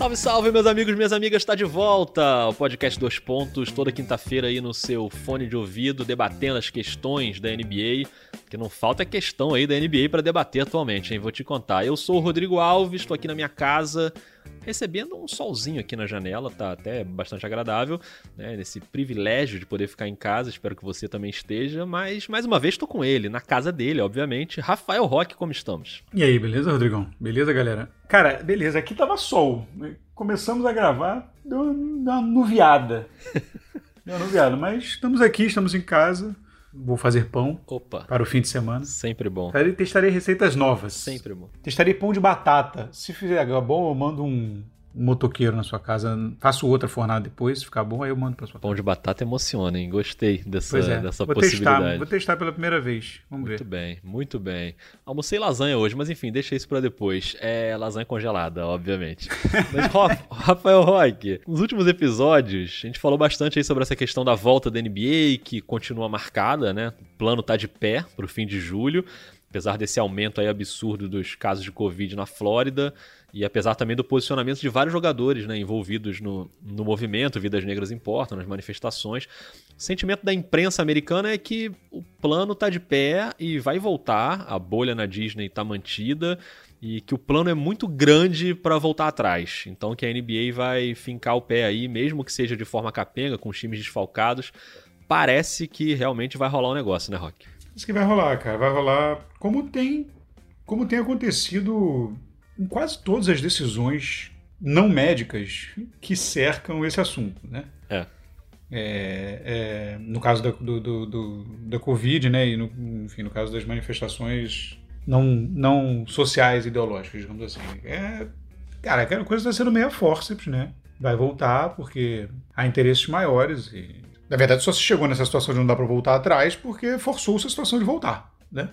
Salve, salve, meus amigos, minhas amigas, está de volta o podcast Dois Pontos, toda quinta-feira aí no seu fone de ouvido, debatendo as questões da NBA, que não falta questão aí da NBA para debater atualmente, hein? Vou te contar. Eu sou o Rodrigo Alves, estou aqui na minha casa, recebendo um solzinho aqui na janela, tá até bastante agradável, né? Nesse privilégio de poder ficar em casa, espero que você também esteja, mas mais uma vez estou com ele, na casa dele, obviamente. Rafael Roque, como estamos? E aí, beleza, Rodrigão? Beleza, galera? Cara, beleza, aqui tava sol. Começamos a gravar, deu uma nuviada. deu uma nuviada, mas estamos aqui, estamos em casa. Vou fazer pão Opa. para o fim de semana. Sempre bom. Testarei receitas novas. Sempre bom. Testarei pão de batata. Se fizer bom, eu mando um, um motoqueiro na sua casa. Faço outra fornada depois, se ficar bom, aí eu mando para sua Pão de batata emociona, hein? Gostei dessa, é, dessa vou possibilidade. testar, vou testar pela primeira vez. Vamos Muito ver. bem, muito bem. Almocei lasanha hoje, mas enfim, deixa isso pra depois. É lasanha congelada, obviamente. Mas, Ra- Rafael Roque, nos últimos episódios, a gente falou bastante aí sobre essa questão da volta da NBA, que continua marcada, né? O plano tá de pé pro fim de julho, apesar desse aumento aí absurdo dos casos de Covid na Flórida. E apesar também do posicionamento de vários jogadores né, envolvidos no, no movimento, Vidas Negras Importam, nas manifestações. O sentimento da imprensa americana é que o plano está de pé e vai voltar, a bolha na Disney está mantida e que o plano é muito grande para voltar atrás. Então que a NBA vai fincar o pé aí, mesmo que seja de forma capenga, com os times desfalcados. Parece que realmente vai rolar um negócio, né, Rock? Isso que vai rolar, cara. Vai rolar como tem, como tem acontecido em quase todas as decisões não médicas que cercam esse assunto, né? É. É, é, no caso da, do, do- do- da Covid, né? E no, enfim, no caso das manifestações não, não sociais ideológicas, digamos assim. É, cara, aquela coisa está sendo meio a forceps, né? Vai voltar porque há interesses maiores e na verdade, só se chegou nessa situação de não dar para voltar atrás porque forçou-se a situação de voltar, né?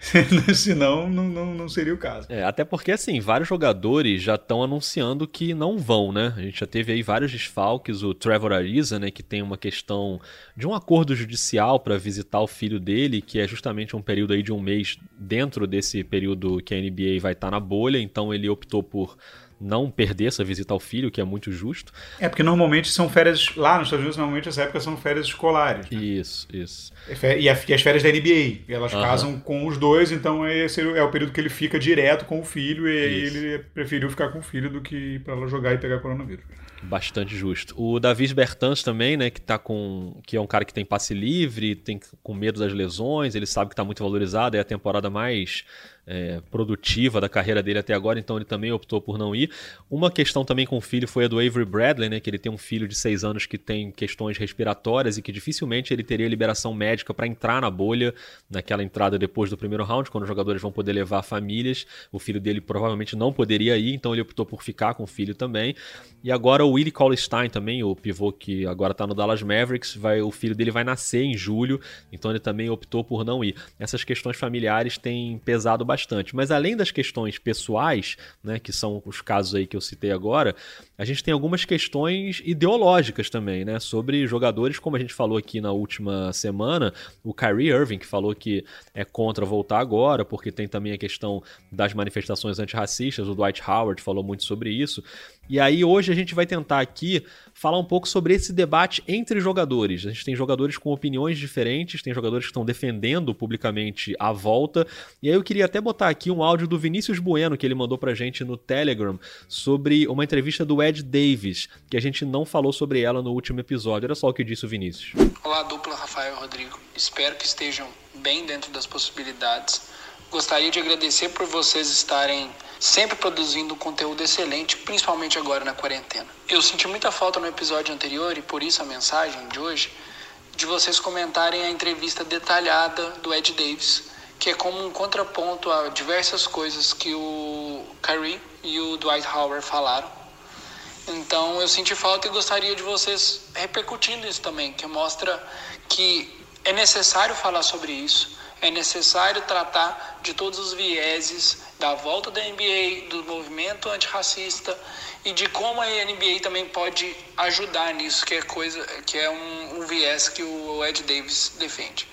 Senão, não, não, não seria o caso. É, até porque, assim, vários jogadores já estão anunciando que não vão, né? A gente já teve aí vários desfalques, o Trevor Ariza, né, que tem uma questão de um acordo judicial para visitar o filho dele, que é justamente um período aí de um mês dentro desse período que a NBA vai estar na bolha, então ele optou por não perder essa visita ao filho, que é muito justo. É porque normalmente são férias, lá nos Estados Unidos, normalmente essa época são férias escolares. né? Isso, isso. É E, as férias da NBA. Elas Aham. casam com os dois, então esse é o período que ele fica direto com o filho, e Isso. ele preferiu ficar com o filho do que pra lá jogar e pegar coronavírus. Bastante justo. O Davis Bertans também, né, que tá com. que é um cara que tem passe livre, tem com medo das lesões, ele sabe que tá muito valorizado, é a temporada mais é, produtiva da carreira dele até agora, então ele também optou por não ir. Uma questão também com o filho foi a do Avery Bradley, né, que ele tem um filho de seis anos que tem questões respiratórias e que dificilmente ele teria liberação médica para entrar na bolha, naquela entrada depois do primeiro round, quando os jogadores vão poder levar famílias. O filho dele provavelmente não poderia ir, então ele optou por ficar com o filho também. E agora o Willie Cauley-Stein também, o pivô que agora está no Dallas Mavericks, vai, o filho dele vai nascer em julho, então ele também optou por não ir. Essas questões familiares têm pesado bastante. Mas além das questões pessoais, né, que são os casos aí que eu citei agora, a gente tem algumas questões ideológicas também, né, sobre jogadores, como a gente falou aqui na última semana, o Kyrie Irving, que falou que é contra voltar agora, porque tem também a questão das manifestações antirracistas, o Dwight Howard falou muito sobre isso. E aí hoje a gente vai tentar aqui falar um pouco sobre esse debate entre jogadores. A gente tem jogadores com opiniões diferentes, tem jogadores que estão defendendo publicamente a volta. E aí eu queria até botar aqui um áudio do Vinícius Bueno que ele mandou pra gente no Telegram sobre uma entrevista do Ed Davis, que a gente não falou sobre ela no último episódio. Olha só o que disse o Vinícius. Olá, dupla Rafael Rodrigo. Espero que estejam bem dentro das possibilidades. Gostaria de agradecer por vocês estarem sempre produzindo conteúdo excelente, principalmente agora na quarentena. Eu senti muita falta no episódio anterior e por isso a mensagem de hoje de vocês comentarem a entrevista detalhada do Ed Davis, que é como um contraponto a diversas coisas que o Kyrie e o Dwight Howard falaram. Então eu senti falta e gostaria de vocês repercutindo isso também, que mostra que é necessário falar sobre isso, é necessário tratar de todos os vieses da volta da NBA, do movimento antirracista e de como a NBA também pode ajudar nisso, que é coisa, que é um, um viés que o Ed Davis defende.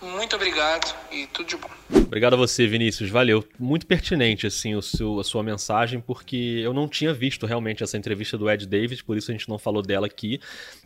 Muito obrigado e tudo de bom. Obrigado a você, Vinícius. Valeu. Muito pertinente assim o seu, a sua mensagem, porque eu não tinha visto realmente essa entrevista do Ed Davis, por isso a gente não falou dela aqui.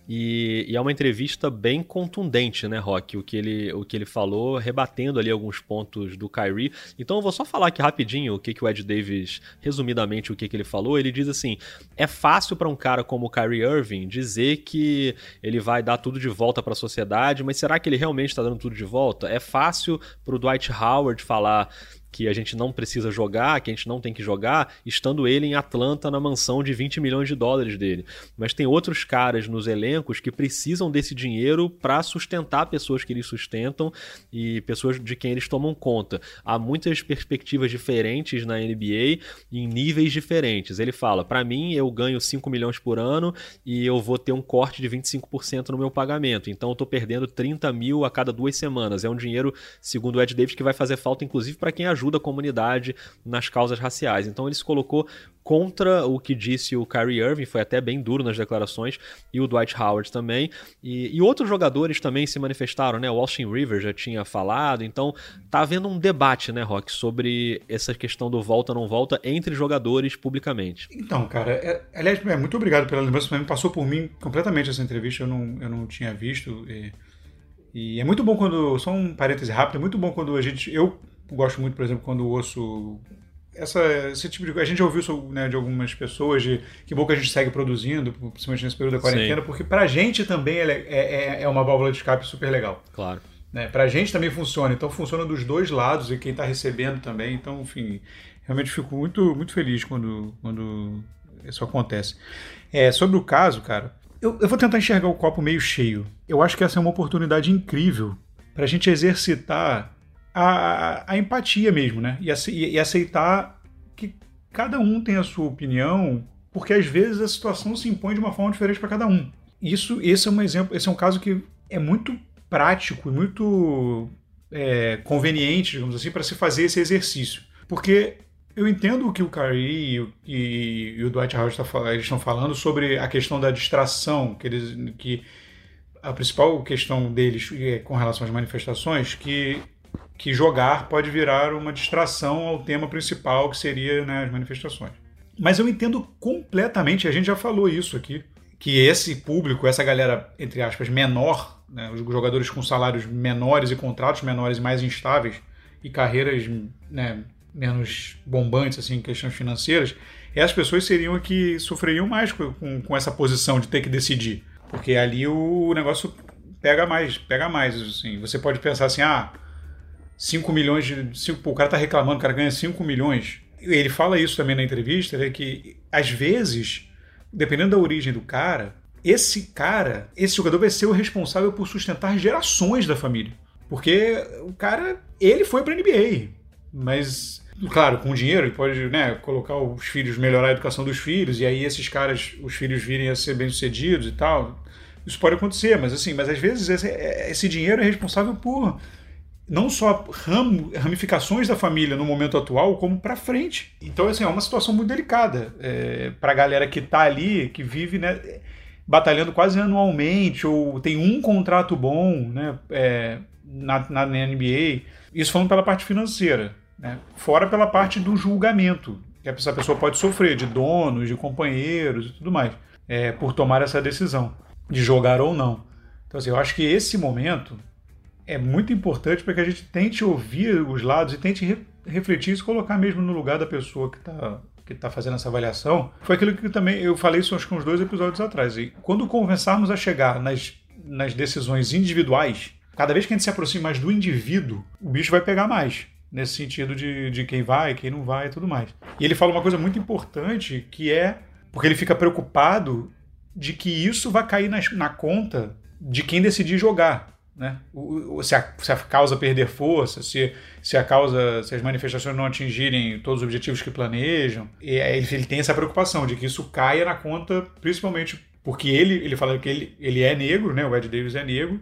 E, e, é uma entrevista bem contundente, né, Rock? O que, ele, o que ele falou, rebatendo ali alguns pontos do Kyrie. Então eu vou só falar aqui rapidinho o que, que o Ed Davis, resumidamente, o que, que ele falou. Ele diz assim: é fácil para um cara como o Kyrie Irving dizer que ele vai dar tudo de volta para a sociedade, mas será que ele realmente está dando tudo de volta? É fácil para o Dwight Howard falar que a gente não precisa jogar, que a gente não tem que jogar, estando ele em Atlanta na mansão de 20 milhões de dólares dele. Mas tem outros caras nos elencos que precisam desse dinheiro para sustentar pessoas que eles sustentam e pessoas de quem eles tomam conta. Há muitas perspectivas diferentes na NBA em níveis diferentes. Ele fala: para mim, eu ganho 5 milhões por ano e eu vou ter um corte de 25% no meu pagamento. Então eu estou perdendo 30 mil a cada duas semanas. É um dinheiro, segundo o Ed Davis, que vai fazer falta, inclusive, para quem ajuda ajuda a comunidade nas causas raciais. Então ele se colocou contra o que disse o Kyrie Irving, foi até bem duro nas declarações, e o Dwight Howard também. E, e outros jogadores também se manifestaram, né? O Austin Rivers já tinha falado, então tá havendo um debate, né, Rock, sobre essa questão do volta não volta entre jogadores publicamente. Então, cara, é, aliás, é, muito obrigado pela lembrança, também passou por mim completamente essa entrevista, eu não, eu não tinha visto. E, e é muito bom quando. Só um parêntese rápido, é muito bom quando a gente. Eu gosto muito, por exemplo, quando ouço essa, esse tipo de A gente já ouviu isso né, de algumas pessoas, de que bom que a gente segue produzindo, principalmente nesse período da quarentena, Sim. porque pra gente também é, é, é uma válvula de escape super legal. Claro. Né? Pra gente também funciona, então funciona dos dois lados e quem tá recebendo também. Então, enfim, realmente fico muito, muito feliz quando, quando isso acontece. É, sobre o caso, cara, eu, eu vou tentar enxergar o copo meio cheio. Eu acho que essa é uma oportunidade incrível pra gente exercitar a, a empatia mesmo, né? E, e aceitar que cada um tem a sua opinião, porque às vezes a situação se impõe de uma forma diferente para cada um. Isso, esse é um exemplo, esse é um caso que é muito prático e muito é, conveniente, digamos assim, para se fazer esse exercício. Porque eu entendo o que o Kyrie e, e, e o Dwight Howard tá, estão falando sobre a questão da distração, que, eles, que a principal questão deles é com relação às manifestações, que que jogar pode virar uma distração ao tema principal, que seria né, as manifestações. Mas eu entendo completamente, a gente já falou isso aqui, que esse público, essa galera, entre aspas, menor, né, os jogadores com salários menores e contratos menores mais instáveis, e carreiras né, menos bombantes assim, em questões financeiras, essas pessoas seriam que sofreriam mais com, com essa posição de ter que decidir. Porque ali o negócio pega mais, pega mais. Assim. Você pode pensar assim, ah, 5 milhões de. 5, o cara tá reclamando, o cara ganha 5 milhões. Ele fala isso também na entrevista, né, que às vezes, dependendo da origem do cara, esse cara, esse jogador vai ser o responsável por sustentar gerações da família. Porque o cara, ele foi para NBA, mas claro, com dinheiro ele pode, né, colocar os filhos, melhorar a educação dos filhos e aí esses caras, os filhos virem a ser bem-sucedidos e tal. Isso pode acontecer, mas assim, mas às vezes esse, esse dinheiro é responsável por não só ramificações da família no momento atual, como para frente. Então, assim, é uma situação muito delicada é, para a galera que está ali, que vive né, batalhando quase anualmente, ou tem um contrato bom né, é, na, na NBA. Isso falando pela parte financeira. Né, fora pela parte do julgamento, que essa pessoa pode sofrer de donos, de companheiros e tudo mais, é, por tomar essa decisão de jogar ou não. Então, assim, eu acho que esse momento é muito importante para que a gente tente ouvir os lados e tente re refletir e colocar mesmo no lugar da pessoa que está que tá fazendo essa avaliação. Foi aquilo que também eu falei isso acho que uns dois episódios atrás. E quando começarmos a chegar nas, nas decisões individuais, cada vez que a gente se aproxima mais do indivíduo, o bicho vai pegar mais. Nesse sentido de, de quem vai, quem não vai e tudo mais. E ele fala uma coisa muito importante que é porque ele fica preocupado de que isso vai cair na, na conta de quem decidir jogar. Né? Se, a, se a causa perder força, se, se a causa, se as manifestações não atingirem todos os objetivos que planejam, e ele, ele tem essa preocupação de que isso caia na conta, principalmente porque ele, ele fala que ele, ele é negro, né? o Ed Davis é negro,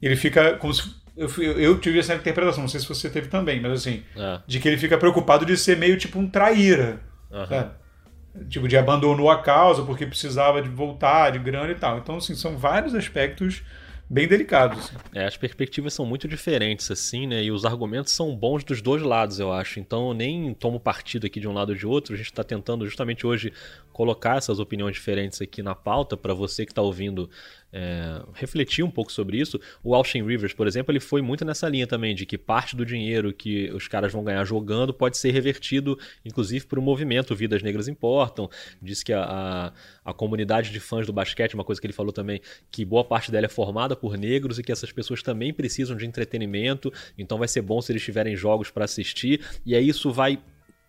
ele fica como se. Eu, eu tive essa interpretação, não sei se você teve também, mas assim, é. de que ele fica preocupado de ser meio tipo um traíra. Uhum. Tipo, de abandonou a causa porque precisava de voltar, de grana e tal. Então, assim, são vários aspectos bem delicados. É, as perspectivas são muito diferentes, assim, né? E os argumentos são bons dos dois lados, eu acho. Então eu nem tomo partido aqui de um lado ou de outro. A gente está tentando justamente hoje colocar essas opiniões diferentes aqui na pauta para você que está ouvindo é, refletir um pouco sobre isso. O Austin Rivers, por exemplo, ele foi muito nessa linha também, de que parte do dinheiro que os caras vão ganhar jogando pode ser revertido, inclusive, para o movimento Vidas Negras Importam. Disse que a, a, a, comunidade de fãs do basquete, uma coisa que ele falou também, que boa parte dela é formada por negros e que essas pessoas também precisam de entretenimento, então vai ser bom se eles tiverem jogos para assistir, e aí isso vai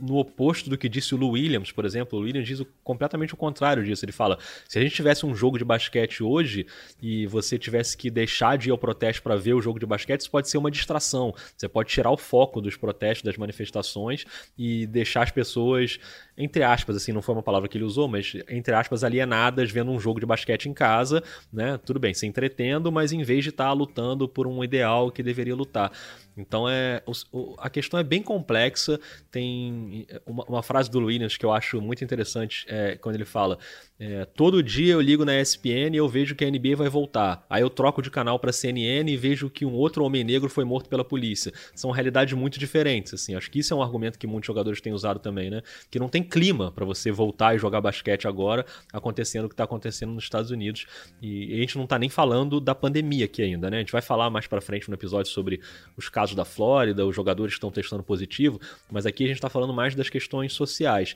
no oposto do que disse o Lou Williams, por exemplo. O Williams diz o, completamente o contrário disso. Ele fala: se a gente tivesse um jogo de basquete hoje e você tivesse que deixar de ir ao protesto para ver o jogo de basquete, isso pode ser uma distração. Você pode tirar o foco dos protestos, das manifestações e deixar as pessoas, entre aspas, assim, não foi uma palavra que ele usou, mas entre aspas, alienadas vendo um jogo de basquete em casa, né? Tudo bem, se entretendo, mas em vez de estar tá lutando por um ideal que deveria lutar. Então é o, a questão é bem complexa. Tem uma, uma, frase do Williams que eu acho muito interessante é, quando ele fala: é, todo dia eu ligo na ESPN e eu vejo que a NBA vai voltar. Aí eu troco de canal para CNN e vejo que um outro homem negro foi morto pela polícia. São realidades muito diferentes. Assim, acho que isso é um argumento que muitos jogadores têm usado também, né? Que não tem clima para você voltar e jogar basquete agora, acontecendo o que está acontecendo nos Estados Unidos. E a gente não está nem falando da pandemia aqui ainda, né? A gente vai falar mais para frente no episódio sobre os casos caso da Flórida, os jogadores estão testando positivo, mas aqui a gente está falando mais das questões sociais.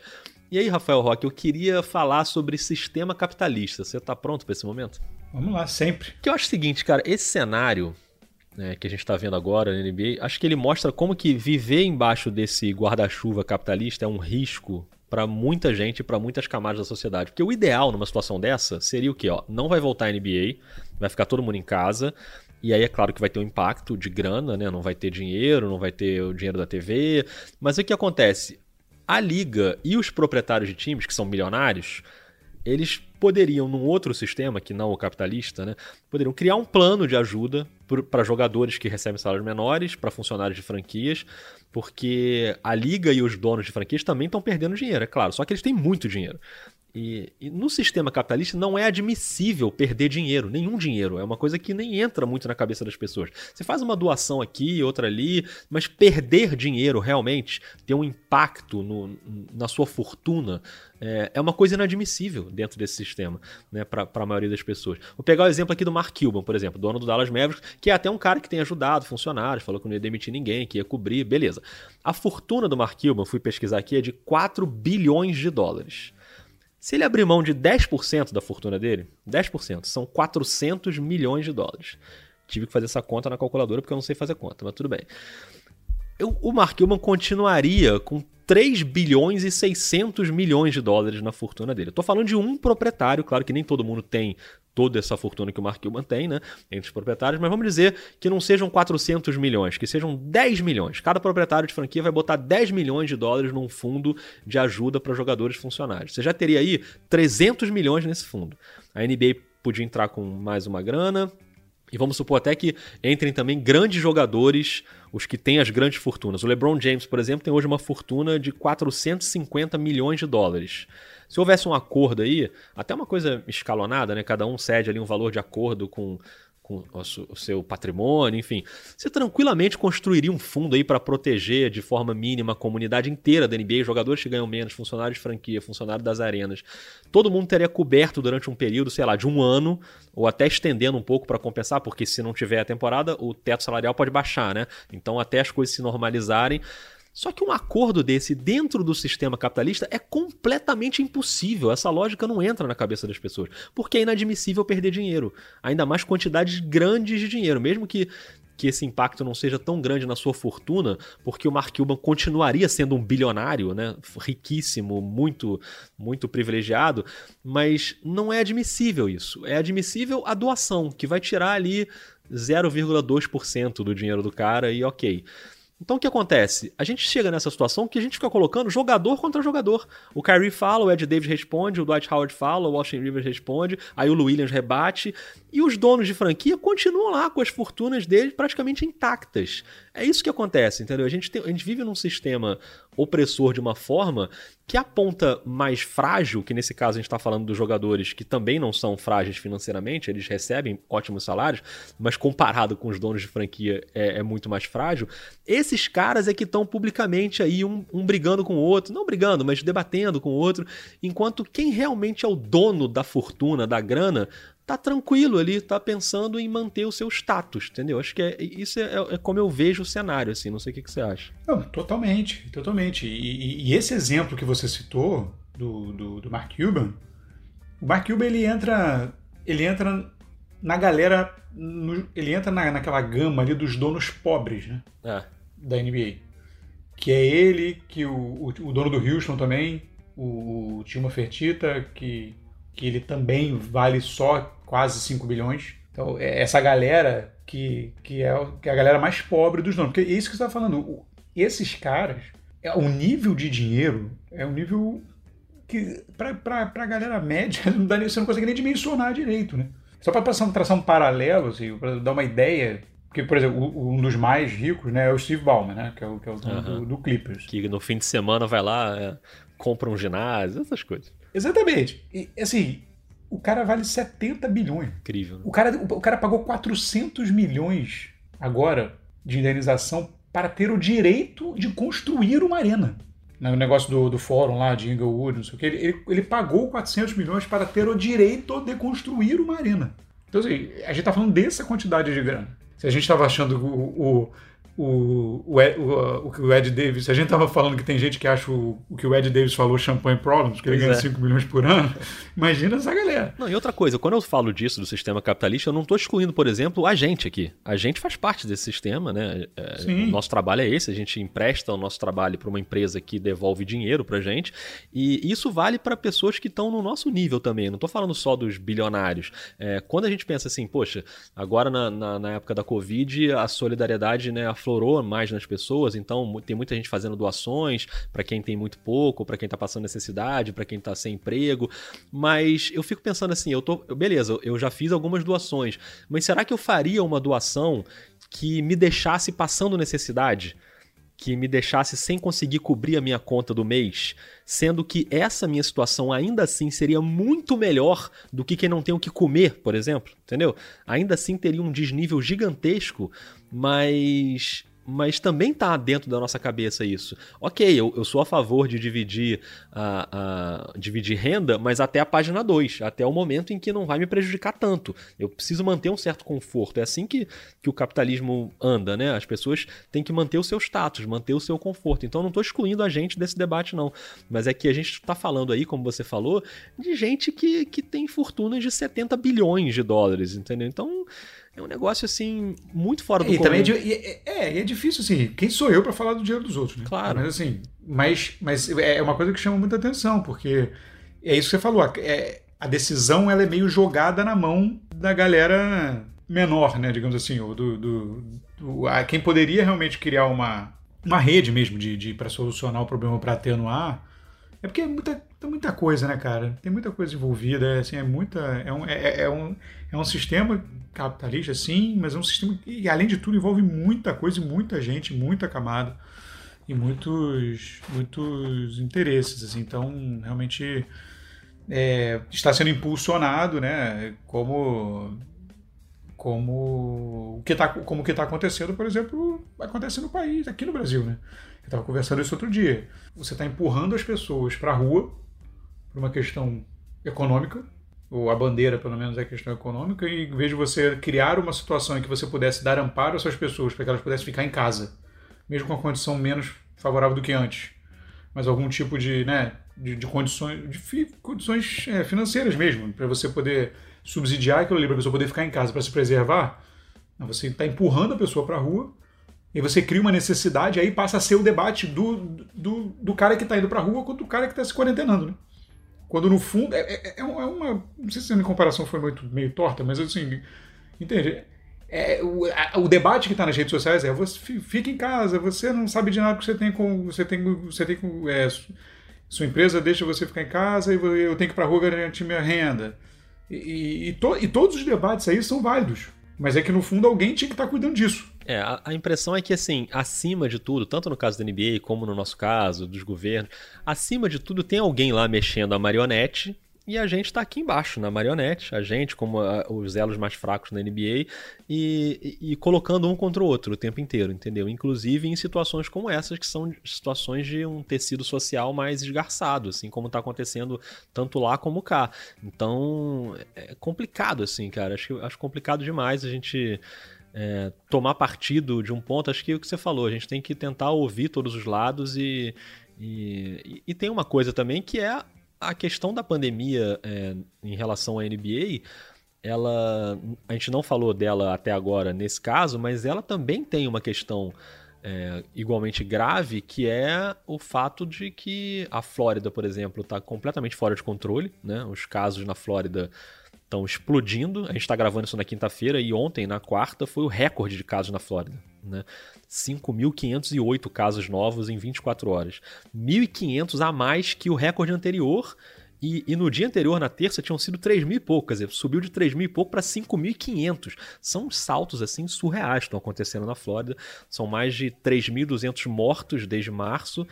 E aí, Rafael Roque, eu queria falar sobre sistema capitalista. Você está pronto para esse momento? Vamos lá, sempre. Que eu acho o seguinte, cara, esse cenário né, que a gente está vendo agora na NBA, acho que ele mostra como que viver embaixo desse guarda-chuva capitalista é um risco para muita gente, para muitas camadas da sociedade. Porque o ideal numa situação dessa seria o quê? Ó, não vai voltar a NBA, vai ficar todo mundo em casa, e aí é claro que vai ter um impacto de grana, né? Não vai ter dinheiro, não vai ter o dinheiro da TV. Mas o que acontece? A liga e os proprietários de times, que são milionários, eles poderiam, num outro sistema, que não o capitalista, né, poderiam criar um plano de ajuda para jogadores que recebem salários menores, para funcionários de franquias, porque a liga e os donos de franquias também estão perdendo dinheiro, é claro, só que eles têm muito dinheiro. E, e, no sistema capitalista não é admissível perder dinheiro, nenhum dinheiro. É uma coisa que nem entra muito na cabeça das pessoas. Você faz uma doação aqui, outra ali, mas perder dinheiro realmente, ter um impacto no, na sua fortuna, é, é, uma coisa inadmissível dentro desse sistema, né, para a maioria das pessoas. Vou pegar o exemplo aqui do Mark Cuban, por exemplo, dono do Dallas Mavericks, que é até um cara que tem ajudado funcionários, falou que não ia demitir ninguém, que ia cobrir, beleza. A fortuna do Mark Cuban, fui pesquisar aqui, é de 4 bilhões de dólares. Se ele abrir mão de 10% da fortuna dele, 10%, são 400 milhões de dólares. Tive que fazer essa conta na calculadora porque eu não sei fazer conta, mas tudo bem. Eu, o Mark Cuban continuaria com 3 bilhões e 600 milhões de dólares na fortuna dele. Estou falando de um proprietário, claro que nem todo mundo tem toda essa fortuna que o Mark Cuban tem, né, entre os proprietários, mas vamos dizer que não sejam 400 milhões, que sejam 10 milhões. Cada proprietário de franquia vai botar 10 milhões de dólares num fundo de ajuda para jogadores funcionários. Você já teria aí 300 milhões nesse fundo. A NBA podia entrar com mais uma grana, e vamos supor até que entrem também grandes jogadores, os que têm as grandes fortunas. O LeBron James, por exemplo, tem hoje uma fortuna de 450 milhões de dólares. Se houvesse um acordo aí, até uma coisa escalonada, né? Cada um cede ali um valor de acordo com com o seu patrimônio, enfim. Você tranquilamente construiria um fundo aí para proteger de forma mínima a comunidade inteira da NBA, jogadores que ganham menos, funcionários de franquia, funcionários das arenas. Todo mundo teria coberto durante um período, sei lá, de um ano, ou até estendendo um pouco para compensar, porque se não tiver a temporada, o teto salarial pode baixar, né? Então, até as coisas se normalizarem. Só que um acordo desse dentro do sistema capitalista é completamente impossível. Essa lógica não entra na cabeça das pessoas. Porque é inadmissível perder dinheiro. Ainda mais quantidades grandes de dinheiro. Mesmo que, que esse impacto não seja tão grande na sua fortuna, porque o Mark Cuban continuaria sendo um bilionário, né? riquíssimo, muito, muito privilegiado. Mas não é admissível isso. É admissível a doação, que vai tirar ali 0,2% do dinheiro do cara e ok. Então o que acontece? A gente chega nessa situação que a gente fica colocando jogador contra jogador. O Kyrie fala, o Ed Davis responde, o Dwight Howard fala, o Washington Rivers responde, aí o Williams rebate, e os donos de franquia continuam lá com as fortunas deles praticamente intactas. É isso que acontece, entendeu? A gente, tem, a gente vive num sistema opressor de uma forma que a ponta mais frágil, que nesse caso a gente está falando dos jogadores que também não são frágeis financeiramente, eles recebem ótimos salários, mas comparado com os donos de franquia é, é muito mais frágil. Esses caras é que estão publicamente aí, um, um, brigando com o outro, não brigando, mas debatendo com o outro, enquanto quem realmente é o dono da fortuna, da grana, tá tranquilo ali, tá pensando em manter o seu status, entendeu? Acho que é, isso é, é como eu vejo o cenário, assim, não sei o que, que você acha. Não, totalmente, totalmente. E, e, esse exemplo que você citou do, do, do, Mark Cuban, o Mark Cuban ele entra, ele entra na galera, no, ele entra na, naquela gama ali dos donos pobres, né? É. Da NBA. Que é ele, que o, o, o dono do Houston também, o, o Tilma Fertita, que, que ele também vale só quase 5 bilhões. Então, é essa galera que, que, é, que é a galera mais pobre dos donos. Porque é isso que você está falando. Esses caras, é, o nível de dinheiro é um nível que, para a galera média, não dá, você não consegue nem dimensionar direito, né? Só para traçar um paralelo, assim, para dar uma ideia, porque, por exemplo, um dos mais ricos né, é o Steve Ballmer, né? Que é o, que é o uhum. do, do, Clippers. Que no fim de semana vai lá, é, compra um ginásio, essas coisas. Exatamente. E, assim, o cara vale 70 bilhões. Incrível. Né? O, cara, o, o cara pagou 400 milhões agora de indenização para ter o direito de construir uma arena. No negócio do, do fórum lá de Inglewood, não sei o que, ele, ele, ele pagou 400 milhões para ter o direito de construir uma arena. Então, assim, a gente está falando dessa quantidade de grana. Se a gente estava achando o, o o, o, o, o que o Ed Davis. A gente tava falando que tem gente que acha o, o que o Ed Davis falou Champagne Problems, que ele ganha é. 5 milhões por ano. Imagina essa galera. Não, e outra coisa, quando eu falo disso, do sistema capitalista, eu não estou excluindo, por exemplo, a gente aqui. A gente faz parte desse sistema, né? É, o nosso trabalho é esse, a gente empresta o nosso trabalho para uma empresa que devolve dinheiro pra gente. E isso vale para pessoas que estão no nosso nível também. não estou falando só dos bilionários. É, quando a gente pensa assim, poxa, agora na, na, na época da Covid, a solidariedade, né? A aflorou mais nas pessoas, então tem muita gente fazendo doações para quem tem muito pouco, para quem está passando necessidade, para quem está sem emprego. Mas eu fico pensando assim, eu tô, beleza, eu já fiz algumas doações, mas será que eu faria uma doação que me deixasse passando necessidade? que me deixasse sem conseguir cobrir a minha conta do mês, sendo que essa minha situação ainda assim seria muito melhor do que quem não tem o que comer, por exemplo, entendeu? Ainda assim teria um desnível gigantesco mas mas também está dentro da nossa cabeça isso. Ok, eu, eu sou a favor de dividir, a, dividir renda, mas até a página 2, até o momento em que não vai me prejudicar tanto. Eu preciso manter um certo conforto. É assim que, que o capitalismo anda, né? As pessoas têm que manter o seu status, manter o seu conforto. Então não estou excluindo a gente desse debate, não. Mas é que a gente está falando aí, como você falou, de gente que, que tem fortunas de 70 bilhões de dólares, entendeu? Então é um negócio, assim, muito fora do e comum. Também é, é, é, difícil, assim, quem sou eu para falar do dinheiro dos outros, né? Claro. Mas, assim, mas, mas é uma coisa que chama muita atenção, porque é isso que você falou, é, a decisão ela é meio jogada na mão da galera menor, né, digamos assim, ou do, do, do a, quem poderia realmente criar uma, uma rede mesmo de, de para solucionar o problema para atenuar, é porque é muita, muita coisa, né, cara? Tem muita coisa envolvida, é, assim, é muita. É um, é, é, um, é um sistema capitalista, sim, mas é um sistema que, além de tudo, envolve muita coisa muita gente, muita camada e muitos, muitos interesses. Assim. Então, realmente é, está sendo impulsionado, né? Como como o que está como que tá acontecendo, por exemplo, acontece no país, aqui no Brasil, né? Eu estava conversando isso outro dia. Você está empurrando as pessoas para a rua por uma questão econômica, ou a bandeira, pelo menos, é questão econômica, e em vez de você criar uma situação em que você pudesse dar amparo a essas pessoas para que elas pudessem ficar em casa, mesmo com uma condição menos favorável do que antes, mas algum tipo de, né, de, de condições, de condições é, financeiras mesmo, para você poder subsidiar aquilo ali, para a pessoa poder ficar em casa para se preservar, você está empurrando a pessoa para a rua, e você cria uma necessidade, aí passa a ser o debate do, do, do cara que está indo para a rua contra o cara que está se quarentenando, né? Quando no fundo. É, é, é, uma. Não sei se a minha comparação foi muito meio torta, mas assim. Entende? É, o, a, o debate que está nas redes sociais é você fica em casa, você não sabe de nada que você tem com. Você tem, você tem com. É, sua empresa deixa você ficar em casa e eu tenho que ir para a rua garantir minha renda. E, e, to, e, todos os debates aí são válidos. Mas é que no fundo alguém tinha que estar tá cuidando disso. É, a, a, impressão é que, assim, acima de tudo, tanto no caso da NBA como no nosso caso, dos governos, acima de tudo tem alguém lá mexendo a marionete e a gente está aqui embaixo, na marionete, a gente, como a, os elos mais fracos na NBA, e, e, e, colocando um contra o outro o tempo inteiro, entendeu? Inclusive em situações como essas, que são situações de um tecido social mais esgarçado, assim como está acontecendo tanto lá como cá. Então, é complicado, assim, cara. Acho, acho complicado demais a gente. É, tomar partido de um ponto, acho que é o que você falou, a gente tem que tentar ouvir todos os lados e, e, e, tem uma coisa também que é a questão da pandemia é, em relação à NBA, ela, a gente não falou dela até agora nesse caso, mas ela também tem uma questão é, igualmente grave, que é o fato de que a Flórida, por exemplo, está completamente fora de controle. Né? Os casos na Flórida estão explodindo. A gente está gravando isso na quinta-feira e ontem, na quarta, foi o recorde de casos na Flórida. Né? 5.508 casos novos em 24 horas. 1.500 a mais que o recorde anterior. E, e, no dia anterior, na terça, tinham sido 3 mil e pouco, quer dizer, subiu de 3 mil e pouco para 5.500. São saltos assim surreais que estão acontecendo na Flórida. São mais de 3.200 mortos desde março.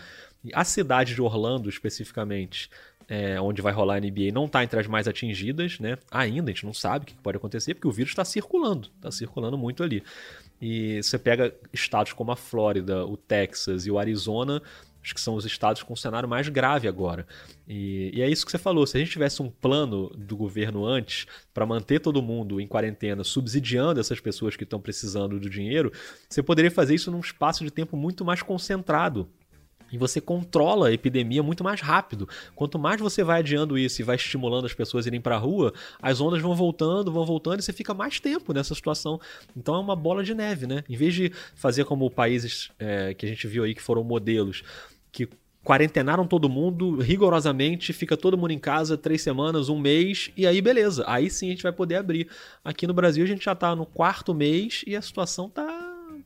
A cidade de Orlando, especificamente, é, onde vai rolar a NBA, não está entre as mais atingidas, né? Ainda, a gente não sabe o que pode acontecer, porque o vírus está circulando, está circulando muito ali. E você pega estados como a Flórida, o Texas e o Arizona, acho que são os estados com o cenário mais grave agora. E, e, é isso que você falou: se a gente tivesse um plano do governo antes para manter todo mundo em quarentena, subsidiando essas pessoas que estão precisando do dinheiro, você poderia fazer isso num espaço de tempo muito mais concentrado. E você controla a epidemia muito mais rápido. Quanto mais você vai adiando isso e vai estimulando as pessoas a irem para a rua, as ondas vão voltando, vão voltando e você fica mais tempo nessa situação. Então é uma bola de neve, né? Em vez de fazer como países é, que a gente viu aí que foram modelos, que quarentenaram todo mundo rigorosamente, fica todo mundo em casa três semanas, um mês, e aí beleza. Aí sim a gente vai poder abrir. Aqui no Brasil a gente já está no quarto mês e a situação está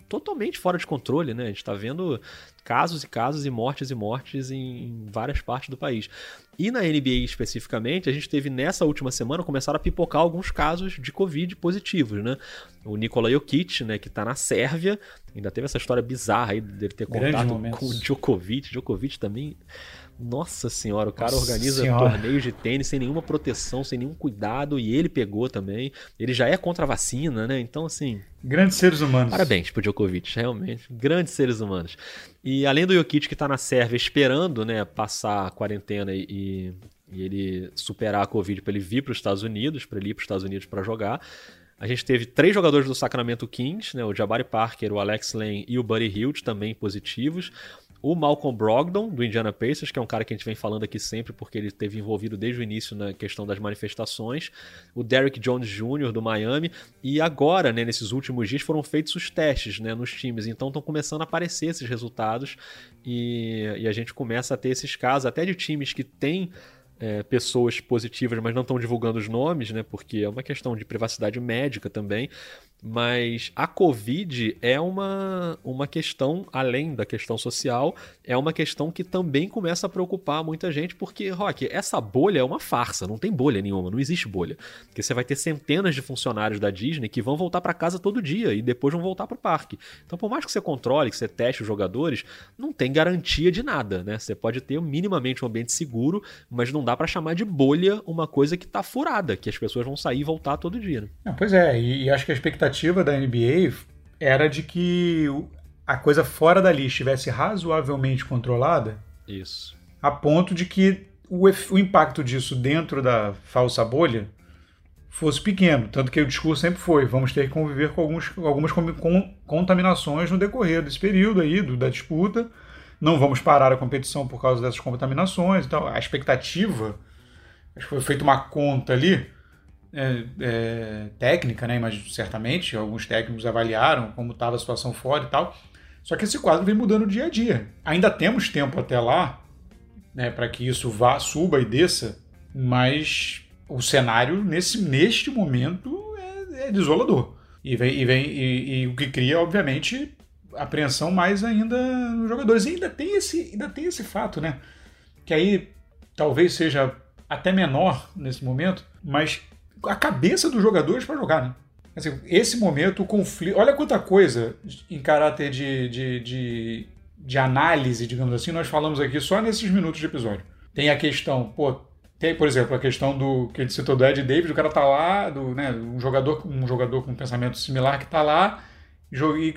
totalmente fora de controle, né? A gente está vendo casos e casos e mortes e mortes em, várias partes do país. E na NBA especificamente, a gente teve nessa última semana começaram a pipocar alguns casos de Covid positivos, né? O Nikola Jokic, né, que tá na Sérvia, ainda teve essa história bizarra aí dele ter contato com o Djokovic. Djokovic também nossa senhora, o cara Nossa organiza senhora. torneios de tênis sem nenhuma proteção, sem nenhum cuidado, e ele pegou também. Ele já é contra a vacina, né? Então, assim. Grandes seres humanos. Parabéns pro Djokovic, realmente. Grandes seres humanos. E além do Jokic que tá na Sérvia esperando, né, passar a quarentena e, e ele superar a Covid para ele vir para os Estados Unidos, para ele ir para os Estados Unidos para jogar. A gente teve três jogadores do Sacramento Kings, né, o Jabari Parker, o Alex Lane e o Buddy Hield também positivos o Malcolm Brogdon, do Indiana Pacers, que é um cara que a gente vem falando aqui sempre porque ele esteve envolvido desde o início na questão das manifestações, o Derrick Jones Jr., do Miami, e agora, né, nesses últimos dias, foram feitos os testes né, nos times, então estão começando a aparecer esses resultados. E, e a gente começa a ter esses casos, até de times que têm é, pessoas positivas, mas não estão divulgando os nomes, né? Porque é uma questão de privacidade médica também. Mas a Covid é uma, uma questão, além da questão social, é uma questão que também começa a preocupar muita gente, porque, Rock, essa bolha é uma farsa, não tem bolha nenhuma, não existe bolha. Porque você vai ter centenas de funcionários da Disney que vão voltar para casa todo dia e depois vão voltar para o parque. Então, por mais que você controle, que você teste os jogadores, não tem garantia de nada, né? Você pode ter minimamente um ambiente seguro, mas não dá para chamar de bolha uma coisa que está furada, que as pessoas vão sair e voltar todo dia. Né? Ah, pois é, e, e acho que a expectativa da NBA era de que a coisa fora dali estivesse razoavelmente controlada. Isso. A ponto de que o, o impacto disso dentro da falsa bolha fosse pequeno. Tanto que o discurso sempre foi: vamos ter que conviver com, alguns, algumas com, contaminações no decorrer desse período aí, do, da disputa. Não vamos parar a competição por causa dessas contaminações. Então, a expectativa, acho que foi feita uma conta ali, é, é, técnica, né? Mas certamente alguns técnicos avaliaram como estava a situação fora e tal. Só que esse quadro vem mudando dia a dia. Ainda temos tempo até lá, né, para que isso vá, suba e desça, mas o cenário nesse, neste momento é, é desolador. E, vem, e, vem e, e, o que cria, obviamente, apreensão mais ainda nos jogadores. E ainda tem esse, ainda tem esse fato, né? Que aí talvez seja até menor nesse momento, mas a cabeça dos jogadores para jogar, né? Assim, esse momento, o conflito. Olha quanta coisa em caráter de, de, de, de análise, digamos assim, nós falamos aqui só nesses minutos de episódio. Tem a questão, pô, tem, por exemplo, a questão do que ele citou do Ed Davis, o cara tá lá, do, né, um jogador, um jogador com um pensamento similar que tá lá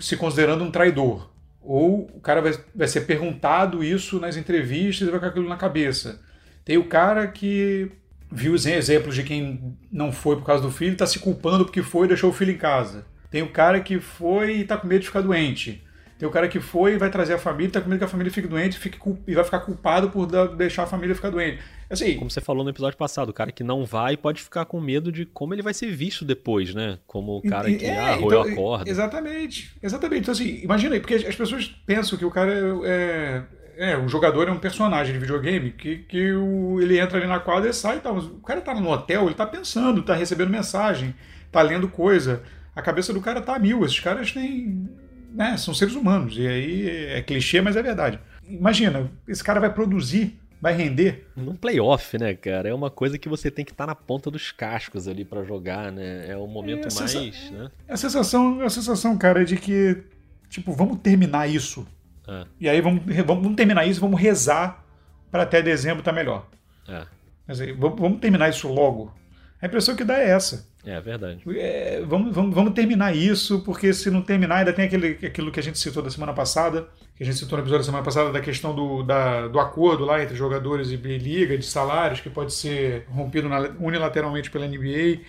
se considerando um traidor. Ou o cara vai, vai ser perguntado isso nas entrevistas e vai com aquilo na cabeça. Tem o cara que viu exemplos de quem não foi por causa do filho, está se culpando porque foi e deixou o filho em casa. Tem o cara que foi e está com medo de ficar doente. Tem o cara que foi e vai trazer a família, está com medo que a família fique doente fique, e vai ficar culpado por deixar a família ficar doente. Assim, como você falou no episódio passado, o cara que não vai pode ficar com medo de como ele vai ser visto depois, né? Como o cara que é, ah, então, a corda. Exatamente, exatamente. Então, assim, imagina aí, porque as pessoas pensam que o cara é, é, o jogador é um personagem de videogame que, que o, ele entra ali na quadra e sai e tal. O cara tá no hotel, ele tá pensando, tá recebendo mensagem, tá lendo coisa. A cabeça do cara tá a mil. Esses caras têm. Né, são seres humanos. E aí é clichê, mas é verdade. Imagina, esse cara vai produzir vai render. Num playoff, né, cara? É uma coisa que você tem que estar tá na ponta dos cascos ali para jogar, né? É o momento é, mais. Sensa... Né? A sensação, a sensação, cara, é de que, tipo, vamos terminar isso. É. E aí vamos, vamos terminar isso, vamos rezar para até dezembro tá melhor. É. Dizer, vamos terminar isso logo. A impressão que dá é essa. É, verdade. É, vamos, vamos, vamos terminar isso, porque se não terminar, ainda tem aquele, aquilo que a gente citou da semana passada, que a gente citou no episódio da semana passada, da questão do, da, do acordo lá entre jogadores e liga, de salários, que pode ser rompido na, unilateralmente pela NBA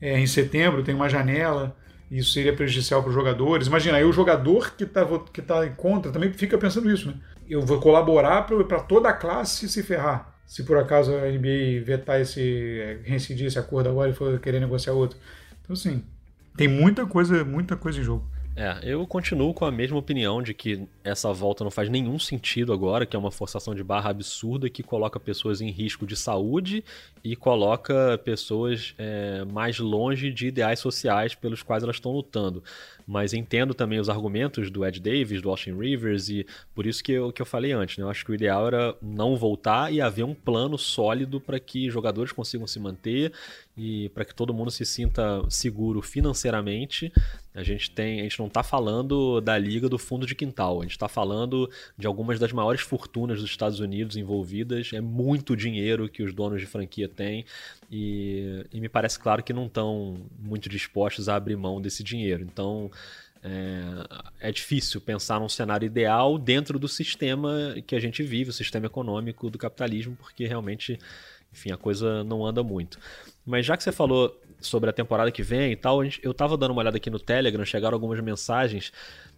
é, em setembro, tem uma janela isso seria prejudicial para os jogadores. Imagina, aí o jogador que está que tá em contra também fica pensando isso, né? Eu vou colaborar para toda a classe se ferrar. Se por acaso a NBA vetar esse, reincidir esse acordo agora e for querer negociar outro. Então, assim, tem muita coisa, muita coisa em jogo. É, eu continuo com a mesma opinião de que essa volta não faz nenhum sentido agora, que é uma forçação de barra absurda que coloca pessoas em risco de saúde e coloca pessoas é, mais longe de ideais sociais pelos quais elas estão lutando mas entendo também os argumentos do Ed Davis, do Austin Rivers, e por isso que eu, que eu falei antes, né? Eu acho que o ideal era não voltar e haver um plano sólido para que jogadores consigam se manter e para que todo mundo se sinta seguro financeiramente. A gente tem, a gente não está falando da liga do fundo de quintal, a gente está falando de algumas das maiores fortunas dos Estados Unidos envolvidas. É muito dinheiro que os donos de franquia têm e, e me parece claro que não estão muito dispostos a abrir mão desse dinheiro. Então é, é, difícil pensar num cenário ideal dentro do sistema que a gente vive, o sistema econômico do capitalismo, porque realmente, enfim, a coisa não anda muito. Mas já que você falou sobre a temporada que vem e tal, eu estava dando uma olhada aqui no Telegram, chegaram algumas mensagens,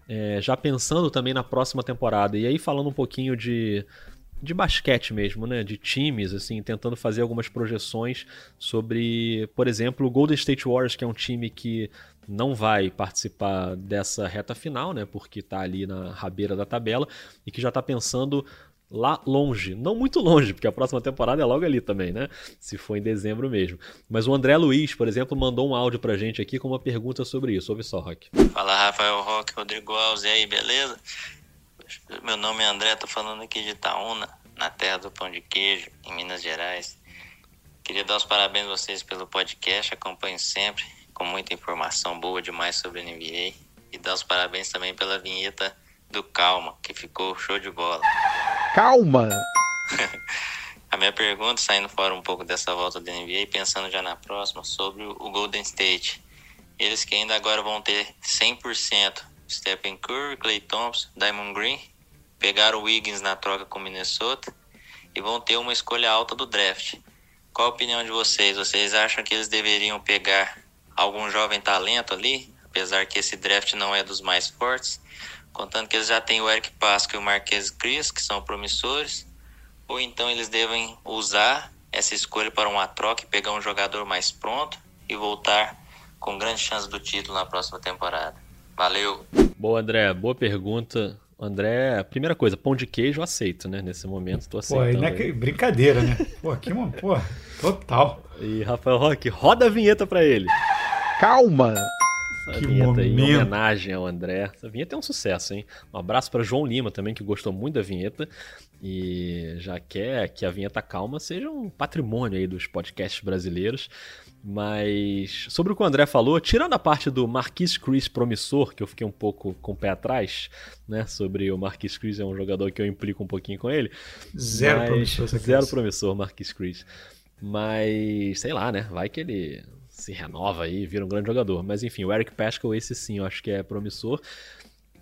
é, já pensando também na próxima temporada. E aí falando um pouquinho de de basquete mesmo, né? De times, assim, tentando fazer algumas projeções sobre, por exemplo, o Golden State Warriors, que é um time que não vai participar dessa reta final, né? Porque está ali na rabeira da tabela e que já está pensando lá longe, não muito longe, porque a próxima temporada é logo ali também, né? Se for em dezembro mesmo. Mas o André Luiz, por exemplo, mandou um áudio pra gente aqui com uma pergunta sobre isso. Ouve só, Rock. Fala, Rafael Rock, Rodrigo Alves, e aí, beleza? Meu nome é André, tô falando aqui de Itaúna, na terra do pão de queijo, em Minas Gerais. Queria dar os parabéns a vocês pelo podcast, acompanho sempre, com muita informação boa demais sobre a NBA. E dar os parabéns também pela vinheta do Calma, que ficou show de bola. Calma! a minha pergunta, saindo fora um pouco dessa volta da NBA e pensando já na próxima, sobre o Golden State. Eles que ainda agora vão ter 100% Stephen Curry, Clay Thompson, Diamond Green, pegaram o Wiggins na troca com Minnesota e vão ter uma escolha alta do draft. Qual a opinião de vocês? Vocês acham que eles deveriam pegar algum jovem talento ali, apesar que esse draft não é dos mais fortes, contando que eles já têm o Eric Pasco e o Marquês Cris, que são promissores, ou então eles devem usar essa escolha para uma troca e pegar um jogador mais pronto e voltar com grande chance do título na próxima temporada. Valeu. Boa, André. Boa pergunta. André, primeira coisa, pão de queijo eu aceito, né? Nesse momento, tô aceitando. Pô, é brincadeira, né? Pô, aqui, uma, pô, total. E Rafael Roque, roda a vinheta para ele. Calma! Essa Que vinheta aí, em homenagem ao André. Essa vinheta é um sucesso, hein? Um abraço para João Lima também, que gostou muito da vinheta. E já quer que a vinheta calma seja um patrimônio aí dos podcasts brasileiros. Mas sobre o que o André falou, tirando a parte do Marquis Chris promissor, que eu fiquei um pouco com o pé atrás, né? Sobre o Marquis Chris é um jogador que eu implico um pouquinho com ele. Zero Mas- promissor Zero promissor, Marquis Chris. Mas, sei lá, né? Vai que ele se renova aí vira um grande jogador. Mas enfim, o Eric Pascal, esse sim, eu acho que é promissor.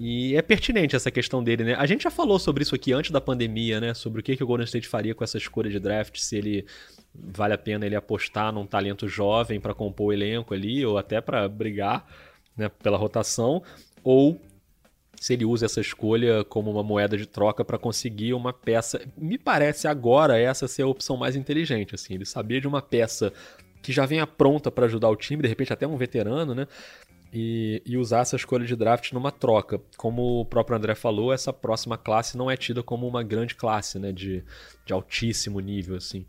E é pertinente essa questão dele, né? A gente já falou sobre isso aqui antes da pandemia, né? Sobre o que, que o Golden State faria com essa escolha de draft, se ele vale a pena ele apostar num talento jovem para compor o elenco ali, ou até para brigar né, pela rotação, ou se ele usa essa escolha como uma moeda de troca para conseguir uma peça. Me parece agora essa ser a opção mais inteligente, assim, ele sabia de uma peça que já venha pronta para ajudar o time, de repente até um veterano, né? E, e usar essa escolha de draft numa troca. Como o próprio André falou, essa próxima classe não é tida como uma grande classe, né? De, de altíssimo nível, assim.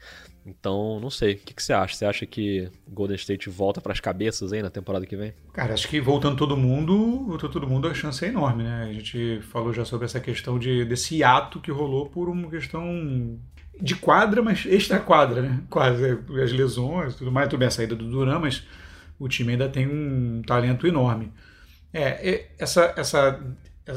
Então, não sei. O que, que você acha? Você acha que Golden State volta para as cabeças aí na temporada que vem? Cara, acho que voltando todo mundo, voltando todo mundo, a chance é enorme, né? A gente falou já sobre essa questão de, desse ato que rolou por uma questão de quadra, mas extra quadra, né? Quase as lesões, tudo mais, tudo bem a saída do Duran, mas o time ainda tem um talento enorme. É, essa, essa,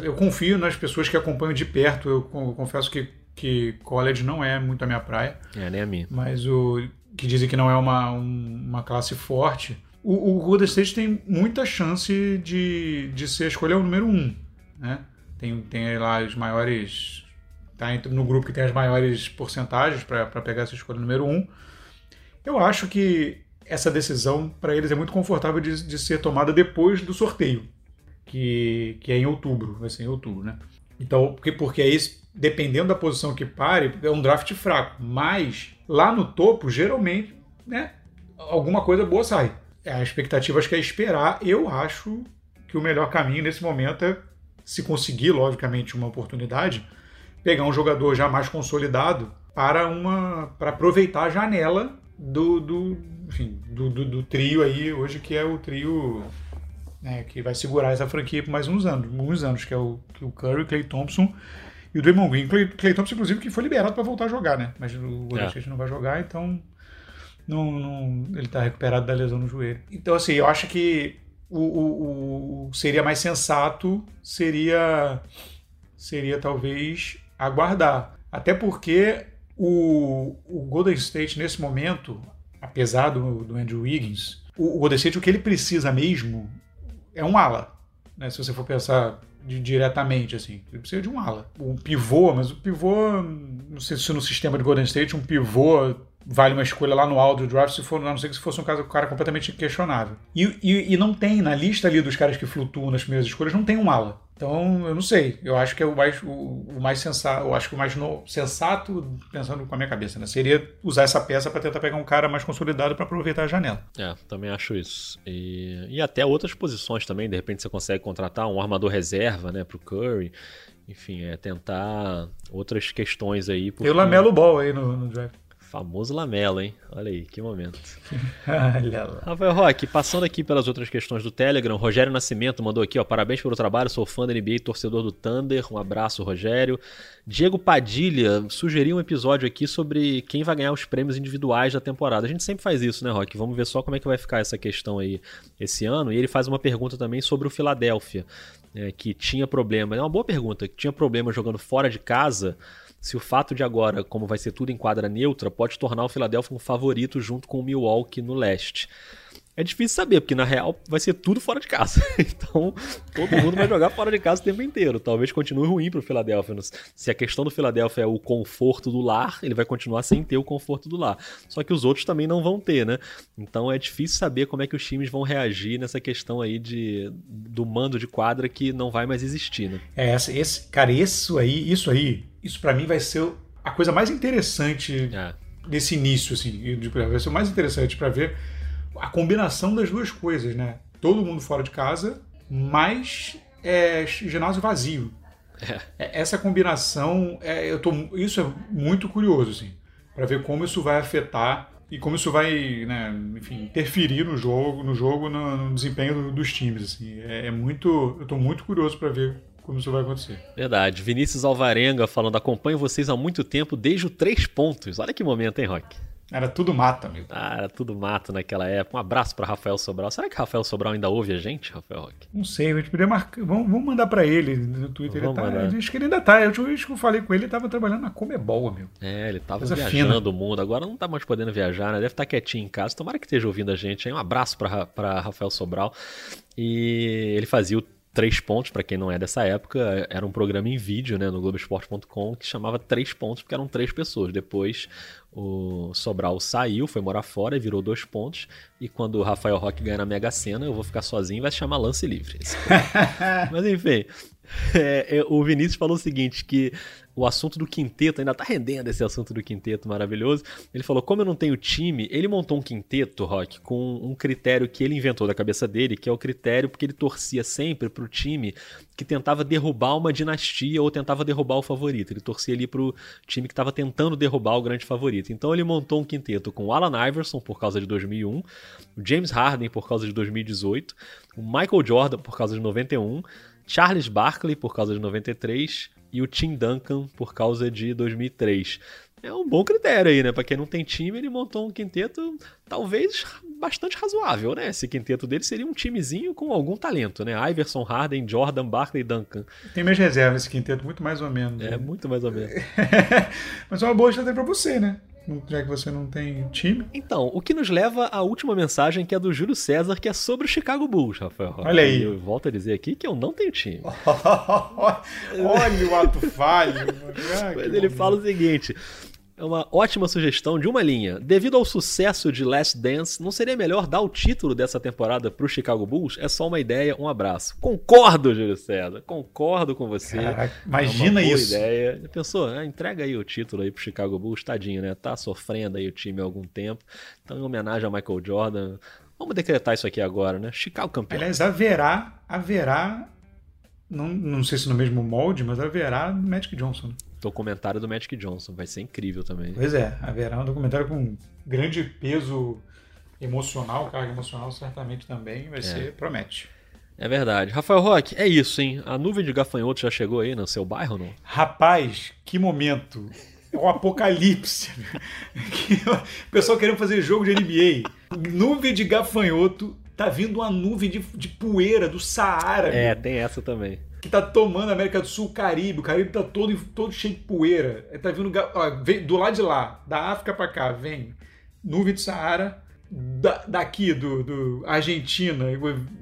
eu confio nas pessoas que acompanham de perto. Eu con- confesso que, que college não é muito a minha praia É, nem a minha. mas o que dizem que não é uma, um- uma classe forte. O, o Golden State tem muita chance de, de ser a escolha número um, né? Tem, tem lá os maiores... Tá no grupo que tem as maiores porcentagens para pegar essa escolha número um. Eu acho que essa decisão para eles é muito confortável de, de ser tomada depois do sorteio, que, que é em outubro, vai ser em outubro, né? Então, porque, porque aí, dependendo da posição que pare, é um draft fraco. Mas lá no topo, geralmente, né, alguma coisa boa sai. A expectativa acho que é esperar. Eu acho que o melhor caminho nesse momento é, se conseguir, logicamente, uma oportunidade, pegar um jogador já mais consolidado para uma para aproveitar a janela do, do, enfim, do, do, do trio aí hoje que é o trio né, que vai segurar essa franquia por mais uns anos, uns anos que é o, que o Curry, Clay Thompson e o Draymond Green. Clay, Clay Thompson inclusive que foi liberado para voltar a jogar, né? Mas o Golden É. State não vai jogar, então não, não- ele está recuperado da lesão no joelho. Então assim, eu acho que o, o- o- seria mais sensato seria seria talvez aguardar. Até porque o, o Golden State, nesse momento, apesar do, do Andrew Wiggins, o, o Golden State, o que ele precisa mesmo é um ala. Né? Se você for pensar de- diretamente, assim, ele precisa de um ala. Um pivô, mas o pivô, não sei se no sistema de Golden State, um pivô vale uma escolha lá no alto do draft, se for, a não ser que se fosse um caso, um cara completamente inquestionável. E, e, e não tem, na lista ali dos caras que flutuam nas primeiras escolhas, não tem um ala. Então, eu não sei. Eu acho que é o mais, o, o mais sensato, eu acho que o mais no- sensato, pensando com a minha cabeça, né, seria usar essa peça para tentar pegar um cara mais consolidado para aproveitar a janela. É, também acho isso. E, e até outras posições também, de repente você consegue contratar um armador reserva, né, pro Curry. Enfim, é tentar outras questões aí. Tem o Lamelo Ball aí no, no draft. Famoso Lamelo, hein? Olha aí, que momento. Olha lá. Rafael Roque, passando aqui pelas outras questões do Telegram, Rogério Nascimento mandou aqui, ó, parabéns pelo trabalho, sou fã da NBA e torcedor do Thunder, um abraço, Rogério. Diego Padilha sugeriu um episódio aqui sobre quem vai ganhar os prêmios individuais da temporada. A gente sempre faz isso, né, Roque? Vamos ver só como é que vai ficar essa questão aí esse ano. E ele faz uma pergunta também sobre o Philadelphia, é, que tinha problema, é uma boa pergunta, que tinha problema jogando fora de casa se o fato de agora, como vai ser tudo em quadra neutra, pode tornar o Philadelphia um favorito junto com o Milwaukee no leste. É difícil saber, porque na real vai ser tudo fora de casa. Então, todo mundo vai jogar fora de casa o tempo inteiro. Talvez continue ruim pro Philadelphia. Se a questão do Philadelphia é o conforto do lar, ele vai continuar sem ter o conforto do lar. Só que os outros também não vão ter, né? Então é difícil saber como é que os times vão reagir nessa questão aí de, do mando de quadra que não vai mais existir, né? É, esse, cara, isso aí, isso aí, isso para mim vai ser a coisa mais interessante É. desse início, assim, vai ser o mais interessante para ver a combinação das duas coisas, né? Todo mundo fora de casa, mas é, ginásio vazio. É, Essa combinação, é, eu tô, isso é muito curioso, assim, para ver como isso vai afetar e como isso vai, né, enfim, interferir no jogo, no jogo, no, no desempenho dos times. Assim. É, é, muito, eu estou muito curioso para ver como isso vai acontecer. Verdade. Vinícius Alvarenga falando, acompanho vocês há muito tempo, desde o três pontos. Olha que momento, hein, Rock? Era tudo mato, amigo. Ah, era tudo mato naquela época. Um abraço para Rafael Sobral. Será que Rafael Sobral ainda ouve a gente, Rafael Rock? Não sei, a gente poderia marcar. Vamos, vamos mandar para ele no Twitter. Vamos ele tá, acho que ele ainda tá. Eu que eu falei com ele, ele tava trabalhando na Comebol, amigo. É, ele tava Coisa viajando fina. o mundo. Agora não tá mais podendo viajar, né? Deve estar tá quietinho em casa. Tomara que esteja ouvindo a gente. Hein? Um abraço para Rafael Sobral. E ele fazia o Três Pontos, para quem não é dessa época, era um programa em vídeo né, no Globoesporte.com que chamava Três Pontos, porque eram três pessoas. Depois o Sobral saiu, foi morar fora e virou dois pontos. E quando o Rafael Roque ganhar na Mega Sena, eu vou ficar sozinho e vai se chamar Lance Livre. Mas enfim, é, é, o Vinícius falou o seguinte: que o assunto do quinteto, ainda tá rendendo esse assunto do quinteto maravilhoso. Ele falou: como eu não tenho time, ele montou um quinteto, Rock, com um critério que ele inventou da cabeça dele, que é o critério porque ele torcia sempre pro time que tentava derrubar uma dinastia ou tentava derrubar o favorito. Ele torcia ali pro time que estava tentando derrubar o grande favorito. Então ele montou um quinteto com o Alan Iverson por causa de 2001, o James Harden por causa de 2018, o Michael Jordan por causa de 91, Charles Barkley por causa de 93 e o Tim Duncan por causa de 2003. É um bom critério aí, né? Pra quem não tem time, ele montou um quinteto talvez bastante razoável, né? Esse quinteto dele seria um timezinho com algum talento, né? Iverson, Harden, Jordan, Barkley e Duncan. Tem mais reserva esse quinteto, muito mais ou menos. É, né? muito mais ou menos. Mas é uma boa estratégia pra você, né? Já que você não tem time. Então, o que nos leva à última mensagem, que é do Júlio César, que é sobre o Chicago Bulls, Rafael. Olha aí. Eu volto a dizer aqui que eu não tenho time. Olha o ato falho. Ah, Mas ele fala o seguinte: é uma ótima sugestão de uma linha. Devido ao sucesso de Last Dance, não seria melhor dar o título dessa temporada para o Chicago Bulls? É só uma ideia, um abraço. Concordo, Júlio César. Concordo com você. Caraca, imagina é uma isso. ideia. Pensou, ah, entrega aí o título aí pro Chicago Bulls, tadinho, né? Tá sofrendo aí o time há algum tempo. Então, em homenagem a Michael Jordan, vamos decretar isso aqui agora, né? Chicago campeão. Aliás, haverá, haverá, não, não sei se no mesmo molde, mas haverá Magic Johnson. Documentário do Magic Johnson. Vai ser incrível também. Pois é, haverá um documentário com grande peso emocional, carga emocional certamente também vai é. ser, promete. É verdade. Rafael Roque, é isso, hein? A nuvem de gafanhoto já chegou aí no seu bairro, não? Rapaz, que momento! É o apocalipse. o pessoal querendo fazer jogo de NBA. Nuvem de gafanhoto, tá vindo uma nuvem de, de poeira do Saara. É, meu. tem essa também que tá tomando a América do Sul, o Caribe. O Caribe tá todo, todo cheio de poeira. Tá vindo ó, vem, do lado de lá, da África para cá, vem nuvem do Saara da, daqui, do, do, Argentina,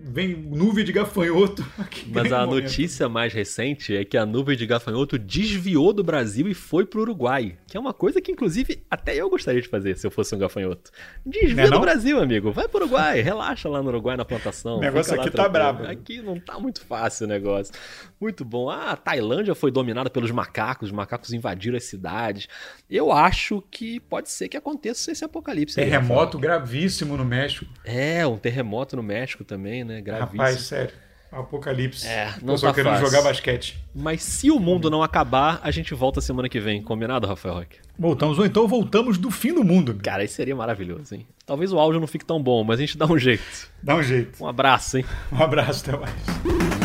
vem nuvem de gafanhoto. Mas a momento. notícia mais recente é que a nuvem de gafanhoto desviou do Brasil e foi pro Uruguai. Que é uma coisa que, inclusive, até eu gostaria de fazer se eu fosse um gafanhoto. Desvia é do Brasil, amigo. Vai pro Uruguai, relaxa lá no Uruguai na plantação. O negócio aqui tá brabo. Aqui não tá muito fácil o negócio. Muito bom. Ah, a Tailândia foi dominada pelos macacos, os macacos invadiram as cidades. Eu acho que pode ser que aconteça esse apocalipse. Terremoto gravíssimo gravíssimo no México. É, um terremoto no México também, né? Gravíssimo. Rapaz, sério. Apocalipse. É, não só tá querendo jogar basquete. Mas se o mundo não acabar, a gente volta semana que vem. Combinado, Rafael Roque? Voltamos, ou então voltamos do fim do mundo. Cara, isso seria maravilhoso, hein? Talvez o áudio não fique tão bom, mas a gente dá um jeito. Dá um jeito. Um abraço, hein? Um abraço, até mais.